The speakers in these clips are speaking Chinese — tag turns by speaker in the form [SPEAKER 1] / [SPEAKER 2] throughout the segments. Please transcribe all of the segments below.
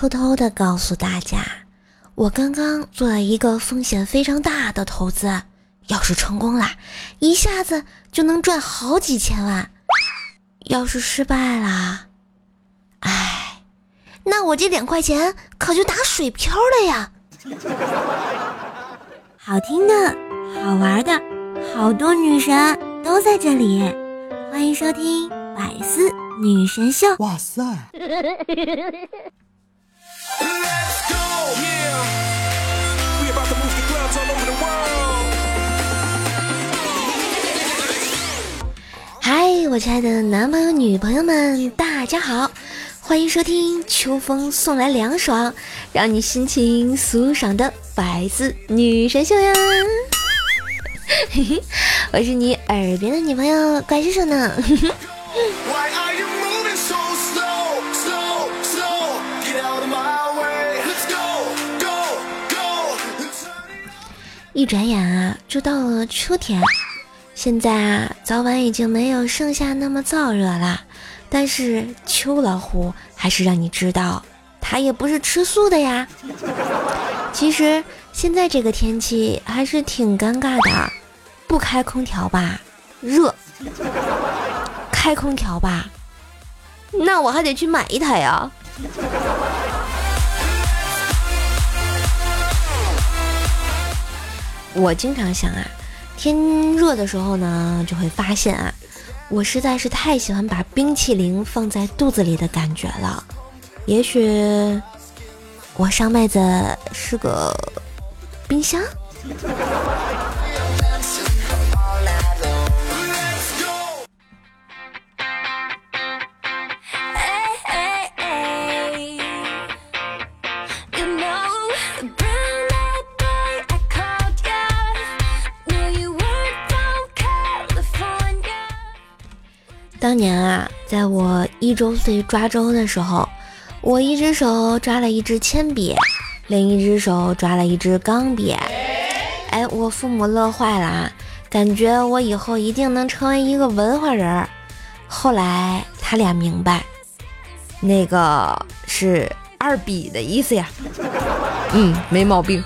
[SPEAKER 1] 偷偷的告诉大家，我刚刚做了一个风险非常大的投资，要是成功了，一下子就能赚好几千万；要是失败了，哎，那我这两块钱可就打水漂了呀！好听的，好玩的，好多女神都在这里，欢迎收听百思女神秀。哇塞！嗨，我亲爱的男朋友、女朋友们，大家好，欢迎收听秋风送来凉爽，让你心情舒爽的百思女神秀呀！嘿嘿，我是你耳边的女朋友怪叔叔呢。一转眼啊，就到了秋天。现在啊，早晚已经没有盛夏那么燥热了。但是秋老虎还是让你知道，它也不是吃素的呀。其实现在这个天气还是挺尴尬的，不开空调吧，热；开空调吧，那我还得去买一台呀。我经常想啊，天热的时候呢，就会发现啊，我实在是太喜欢把冰淇淋放在肚子里的感觉了。也许我上辈子是个冰箱。当年啊，在我一周岁抓周的时候，我一只手抓了一支铅笔，另一只手抓了一支钢笔。哎，我父母乐坏了啊，感觉我以后一定能成为一个文化人。后来他俩明白，那个是二笔的意思呀。嗯，没毛病。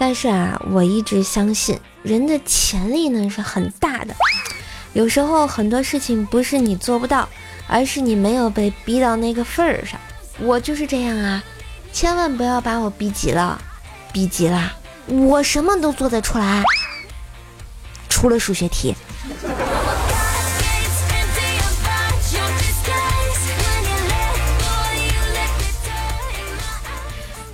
[SPEAKER 1] 但是啊，我一直相信人的潜力呢是很大的。有时候很多事情不是你做不到，而是你没有被逼到那个份儿上。我就是这样啊，千万不要把我逼急了，逼急了，我什么都做得出来，除了数学题。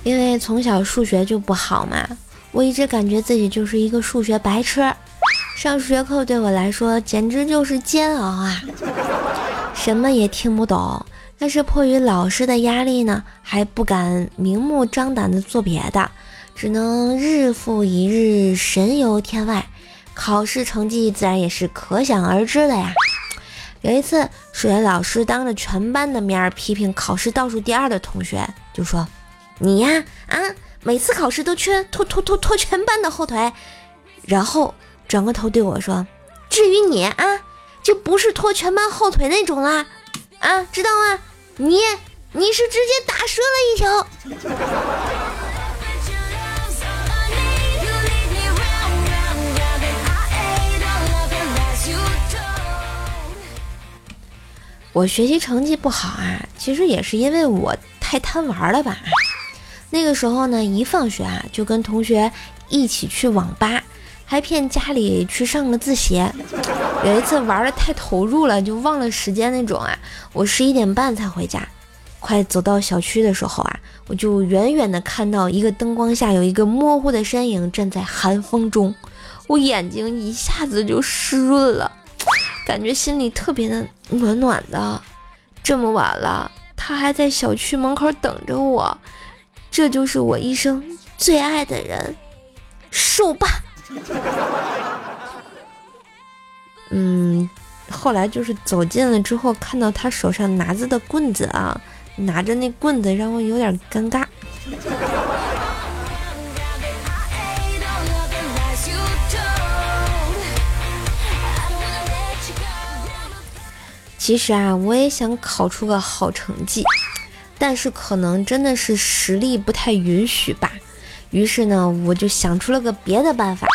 [SPEAKER 1] 因为从小数学就不好嘛。我一直感觉自己就是一个数学白痴，上数学课对我来说简直就是煎熬啊，什么也听不懂。但是迫于老师的压力呢，还不敢明目张胆的做别的，只能日复一日神游天外，考试成绩自然也是可想而知的呀。有一次，数学老师当着全班的面批评考试倒数第二的同学，就说：“你呀，啊。”每次考试都缺拖拖拖拖全班的后腿，然后转过头对我说：“至于你啊，就不是拖全班后腿那种啦，啊，知道吗？你你是直接打折了一条。”我学习成绩不好啊，其实也是因为我太贪玩了吧。那个时候呢，一放学啊，就跟同学一起去网吧，还骗家里去上个自习。有一次玩的太投入了，就忘了时间那种啊。我十一点半才回家，快走到小区的时候啊，我就远远的看到一个灯光下有一个模糊的身影站在寒风中，我眼睛一下子就湿润了，感觉心里特别的暖暖的。这么晚了，他还在小区门口等着我。这就是我一生最爱的人，瘦吧。嗯，后来就是走近了之后，看到他手上拿着的棍子啊，拿着那棍子让我有点尴尬。其实啊，我也想考出个好成绩，但是可能真的是实力不太允许吧。于是呢，我就想出了个别的办法。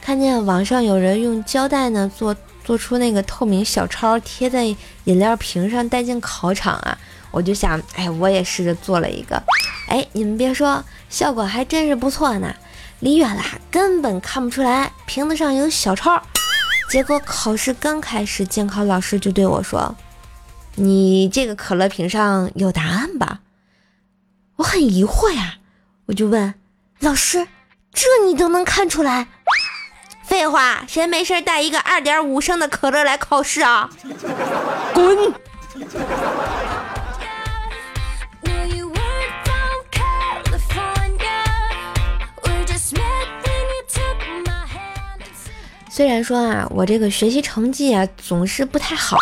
[SPEAKER 1] 看见网上有人用胶带呢做做出那个透明小抄，贴在饮料瓶上带进考场啊，我就想，哎，我也试着做了一个。哎，你们别说，效果还真是不错呢。离远了根本看不出来瓶子上有小抄。结果考试刚开始，监考老师就对我说：“你这个可乐瓶上有答案吧？”我很疑惑呀，我就问老师：“这你都能看出来？”废话，谁没事带一个二点五升的可乐来考试啊？滚！虽然说啊，我这个学习成绩啊总是不太好，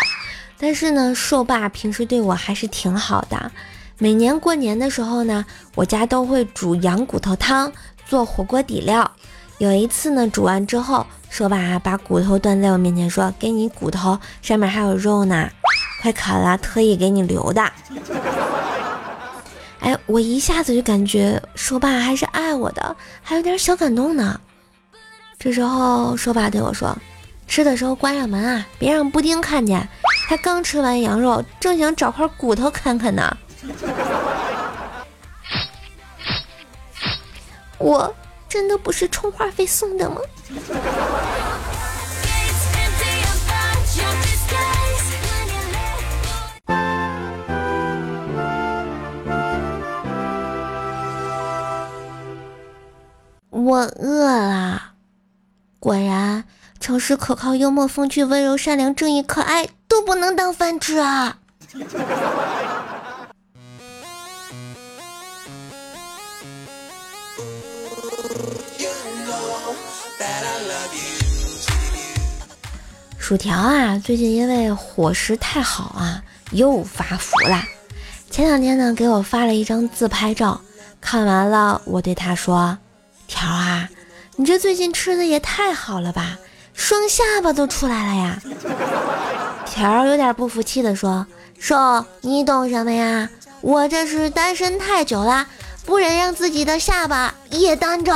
[SPEAKER 1] 但是呢，硕爸平时对我还是挺好的。每年过年的时候呢，我家都会煮羊骨头汤做火锅底料。有一次呢，煮完之后，硕爸把骨头端在我面前说：“给你骨头，上面还有肉呢，快啃了，特意给你留的。”哎，我一下子就感觉硕爸还是爱我的，还有点小感动呢。这时候，说爸对我说：“吃的时候关上门啊，别让布丁看见。他刚吃完羊肉，正想找块骨头啃啃呢。”我真的不是充话费送的吗？我饿了。果然，诚实、可靠、幽默、风趣、温柔、善良、正义、可爱都不能当饭吃啊！薯条啊，最近因为伙食太好啊，又发福了。前两天呢，给我发了一张自拍照，看完了，我对他说：“条啊。”你这最近吃的也太好了吧，双下巴都出来了呀！条儿有点不服气的说：“瘦你懂什么呀？我这是单身太久了，不忍让自己的下巴也单着。”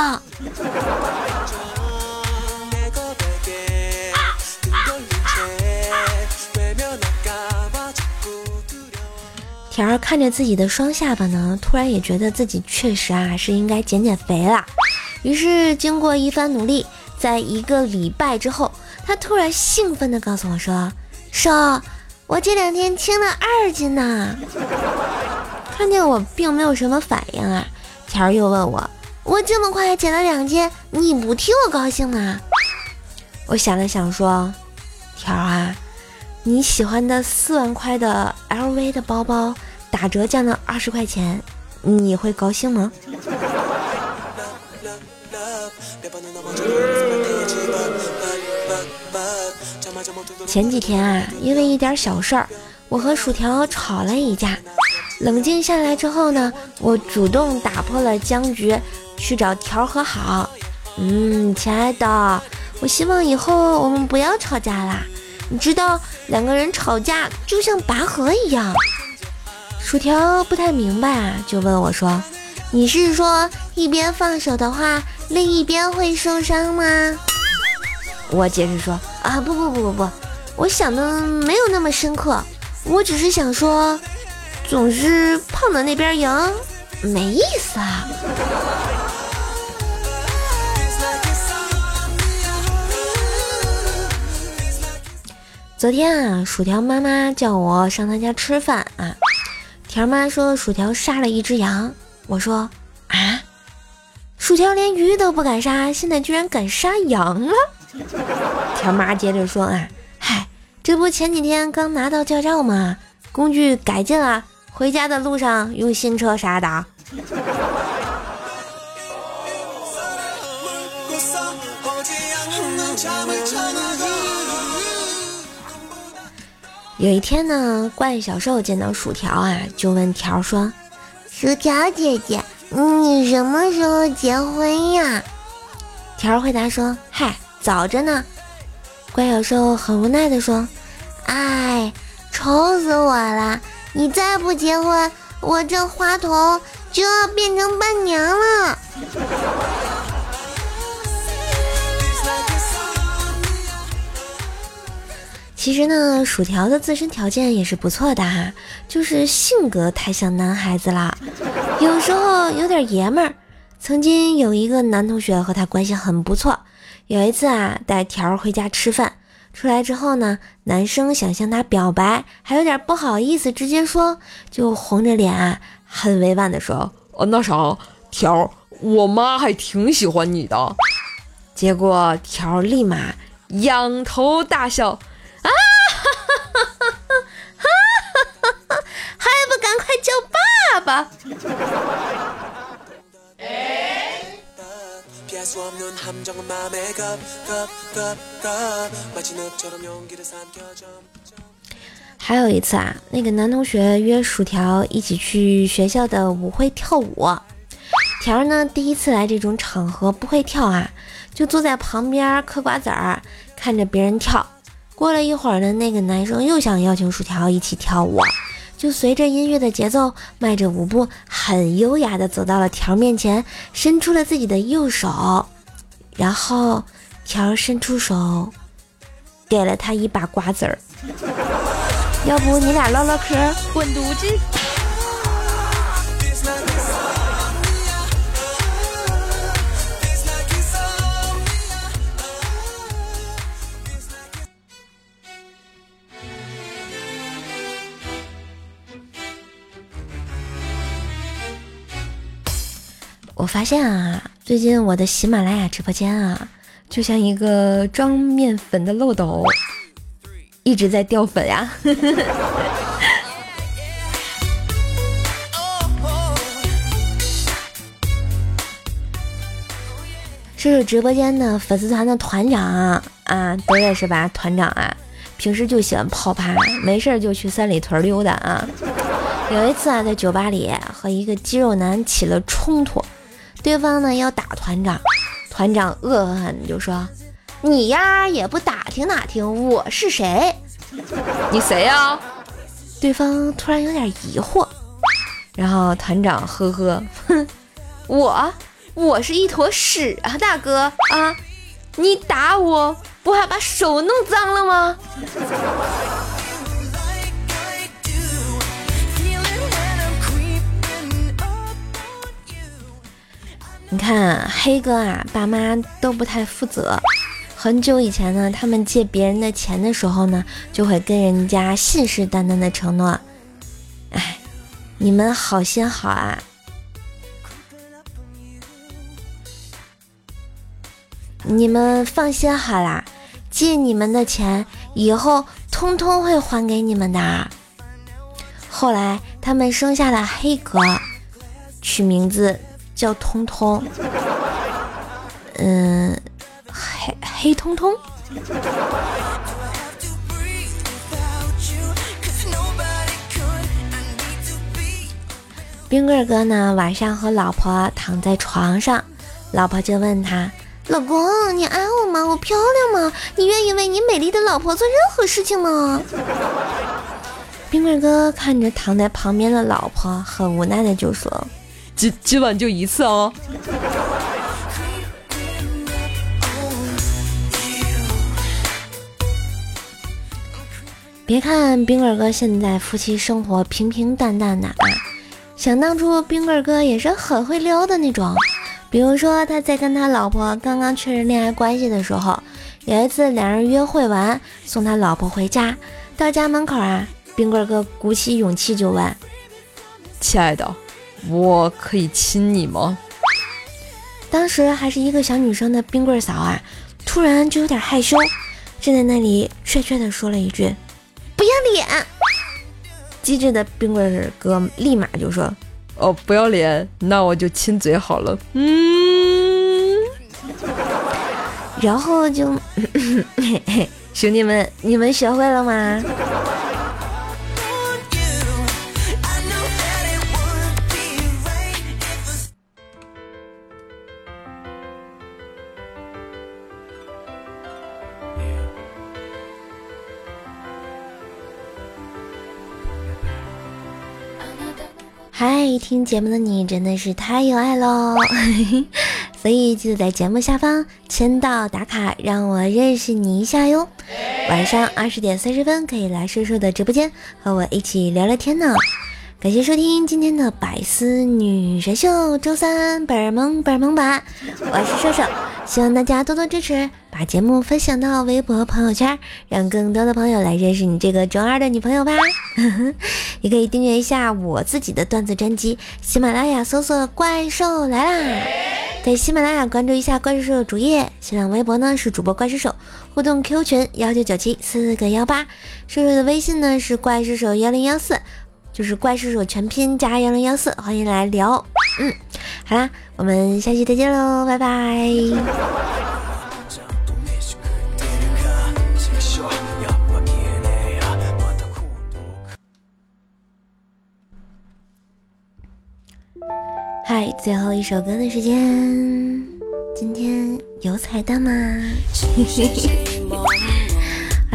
[SPEAKER 1] 条儿看着自己的双下巴呢，突然也觉得自己确实啊是应该减减肥了。于是，经过一番努力，在一个礼拜之后，他突然兴奋地告诉我说：“说，我这两天轻了二斤呢。”看见我并没有什么反应啊，条儿又问我：“我这么快减了两斤，你不替我高兴吗？”我想了想说：“条儿啊，你喜欢的四万块的 LV 的包包打折降了二十块钱，你会高兴吗？”前几天啊，因为一点小事儿，我和薯条吵了一架。冷静下来之后呢，我主动打破了僵局，去找条和好。嗯，亲爱的，我希望以后我们不要吵架啦。你知道，两个人吵架就像拔河一样。薯条不太明白啊，就问我说：“你是说一边放手的话，另一边会受伤吗？”我解释说：“啊，不不不不不。”我想的没有那么深刻，我只是想说，总是胖的那边赢，没意思啊。昨天啊，薯条妈妈叫我上她家吃饭啊，条妈说薯条杀了一只羊，我说啊，薯条连鱼都不敢杀，现在居然敢杀羊了。条妈接着说啊。嗨这不前几天刚拿到驾照吗？工具改进了，回家的路上用新车刹的。有一天呢，怪小兽见到薯条啊，就问条说：“薯条姐姐，你什么时候结婚呀？”条回答说：“嗨，早着呢。”怪小兽很无奈的说：“哎，愁死我了！你再不结婚，我这花童就要变成伴娘了。其实呢，薯条的自身条件也是不错的哈，就是性格太像男孩子了，有时候有点爷们儿。曾经有一个男同学和他关系很不错，有一次啊，带条回家吃饭，出来之后呢，男生想向她表白，还有点不好意思直接说，就红着脸啊，很委婉的说：“
[SPEAKER 2] 哦，那啥，条，我妈还挺喜欢你的。”
[SPEAKER 1] 结果条立马仰头大笑，啊，哈哈哈哈哈哈，还不赶快叫爸爸！还有一次啊，那个男同学约薯条一起去学校的舞会跳舞，条儿呢第一次来这种场合不会跳啊，就坐在旁边嗑瓜子儿，看着别人跳。过了一会儿呢，那个男生又想邀请薯条一起跳舞，就随着音乐的节奏，迈着舞步，很优雅的走到了条面前，伸出了自己的右手。然后，条伸出手，给了他一把瓜子儿。要不你俩唠唠嗑，滚犊子！我发现啊，最近我的喜马拉雅直播间啊，就像一个装面粉的漏斗，一直在掉粉呀。这是直播间的粉丝团的团长啊，都认识吧？团长啊，平时就喜欢泡吧，没事就去三里屯溜达啊。有一次啊，在酒吧里和一个肌肉男起了冲突。对方呢要打团长，团长恶狠狠地就说：“你呀也不打听打听我是谁？
[SPEAKER 2] 你谁呀？”
[SPEAKER 1] 对方突然有点疑惑，然后团长呵呵，哼，我我是一坨屎啊，大哥啊，你打我不还把手弄脏了吗？你看黑哥啊，爸妈都不太负责。很久以前呢，他们借别人的钱的时候呢，就会跟人家信誓旦旦的承诺。哎，你们好心好啊！你们放心好啦，借你们的钱以后通通会还给你们的。后来他们生下了黑哥，取名字。叫通通，嗯，黑黑通通。冰棍哥呢，晚上和老婆躺在床上，老婆就问他：“老公，你爱我吗？我漂亮吗？你愿意为你美丽的老婆做任何事情吗？” 冰棍哥看着躺在旁边的老婆，很无奈的就说。
[SPEAKER 2] 今今晚就一次哦。
[SPEAKER 1] 别看冰棍哥现在夫妻生活平平淡淡的啊，想当初冰棍哥也是很会撩的那种。比如说他在跟他老婆刚刚确认恋爱关系的时候，有一次两人约会完，送他老婆回家，到家门口啊，冰棍哥鼓起勇气就问：“
[SPEAKER 2] 亲爱的。”我可以亲你吗？
[SPEAKER 1] 当时还是一个小女生的冰棍嫂啊，突然就有点害羞，站在那里怯怯的说了一句：“不要脸。”机智的冰棍哥立马就说：“
[SPEAKER 2] 哦，不要脸，那我就亲嘴好了。”嗯，
[SPEAKER 1] 然后就，兄弟们，你们学会了吗？听节目的你真的是太有爱喽！所以记得在节目下方签到打卡，让我认识你一下哟。晚上二十点三十分可以来叔叔的直播间和我一起聊聊天呢。感谢收听今天的百思女神秀，周三本儿萌本儿萌吧，我是瘦瘦，希望大家多多支持，把节目分享到微博朋友圈，让更多的朋友来认识你这个中二的女朋友吧。也可以订阅一下我自己的段子专辑，喜马拉雅搜索怪兽来啦，在喜马拉雅关注一下怪兽手主页，新浪微博呢是主播怪兽手，互动 Q 群幺九九七四个幺八，瘦瘦的微信呢是怪兽手幺零幺四。就是怪兽手全拼加幺零幺四，欢迎来聊。嗯，好啦，我们下期再见喽，拜拜。嗨，最后一首歌的时间，今天有彩蛋吗？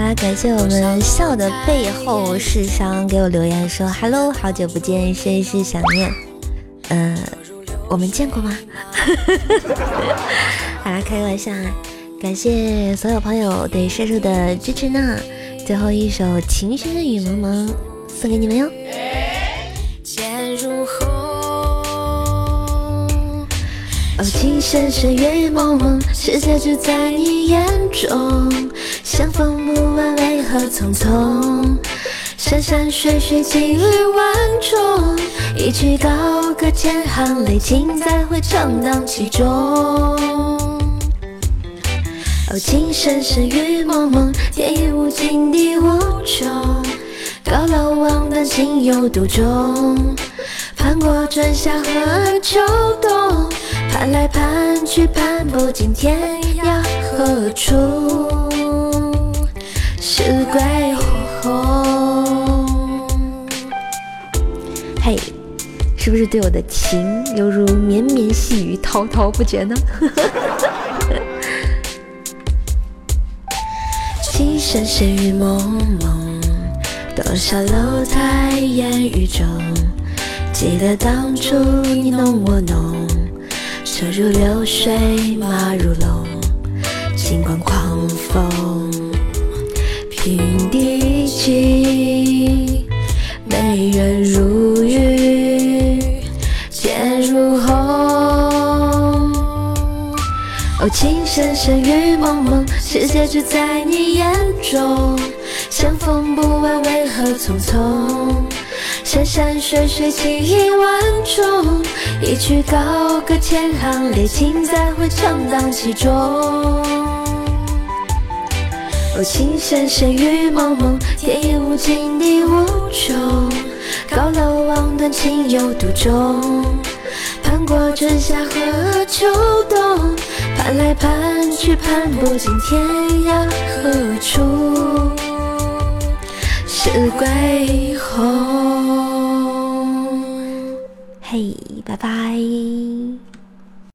[SPEAKER 1] 啊！感谢我们笑的背后是伤给我留言说：“Hello，好久不见，甚是想念。”嗯，我们见过吗？好啦，开个玩笑啊！感谢所有朋友对射手的支持呢。最后一首《情深深雨蒙蒙》送给你们哟。哦，情深深雨蒙蒙，世界只在你眼中。相逢不晚为何匆匆，山山水水几缕万重，一曲高歌千行泪，情在会唱荡其中。哦，情深深雨蒙蒙，天亦无尽地无穷，高楼望断情有独钟，盼过春夏和秋冬。盼来盼去盼不尽天涯何处是归鸿？嘿，是不是对我的情犹如绵绵细雨，滔滔不绝呢？情深深雨蒙蒙，多少楼台烟雨中，记得当初你侬我侬。车如流水，马如龙，尽管狂风，平地起，美人如玉，剑如虹。哦，情深深雨蒙蒙，世界只在你眼中。相逢不问为何匆匆。山山水水情意万种，一曲高歌千行泪，尽在会唱荡其中。哦，情深深雨蒙蒙，天也无尽地无穷，高楼望断情有独钟。盼过春夏和秋冬，盼来盼去盼不尽天涯何处是归鸿。嘿，拜拜。